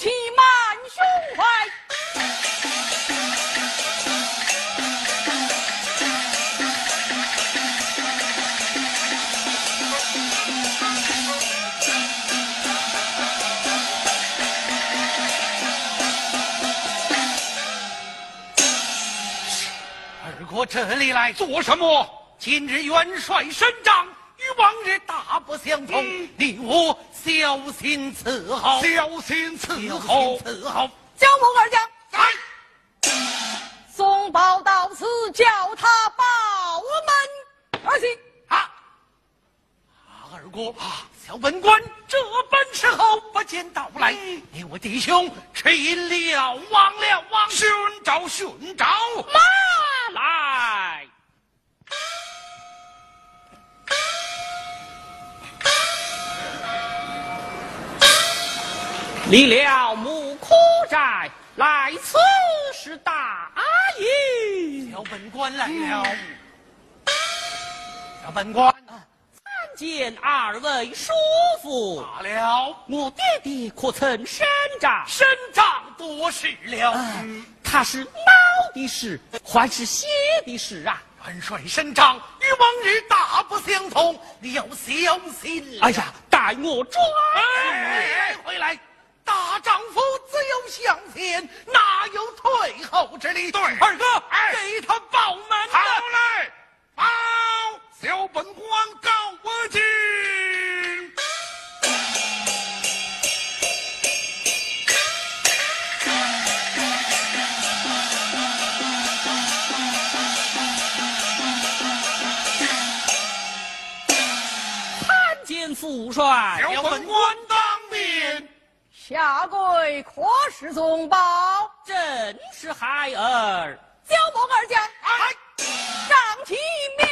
气满胸怀。二哥，这里来做什么？今日元帅升帐。往日大不相同，你我小心伺候，小心伺小候心。伺候。焦某二将，在。送报到此，叫他报门而行。啊！二哥，小本官这般时候不见到来，你我弟兄吃饮了，忘了忘。寻找寻找，马离了木苦寨，来此是大营。小本官来了。小本官，参见二位叔父，罢了，我爹爹可曾审账？身长多事了。他是老的事，还是写的事啊？元帅身长与往日大不相同，你要小心了。哎呀，待我转。哎，回来！大丈夫只有向前，哪有退后之理？对二哥，哎给他报门好。嘞，报小本官告我进。参见父帅。小本官。下跪可是宗报，正是孩儿。教我二将哎，上其面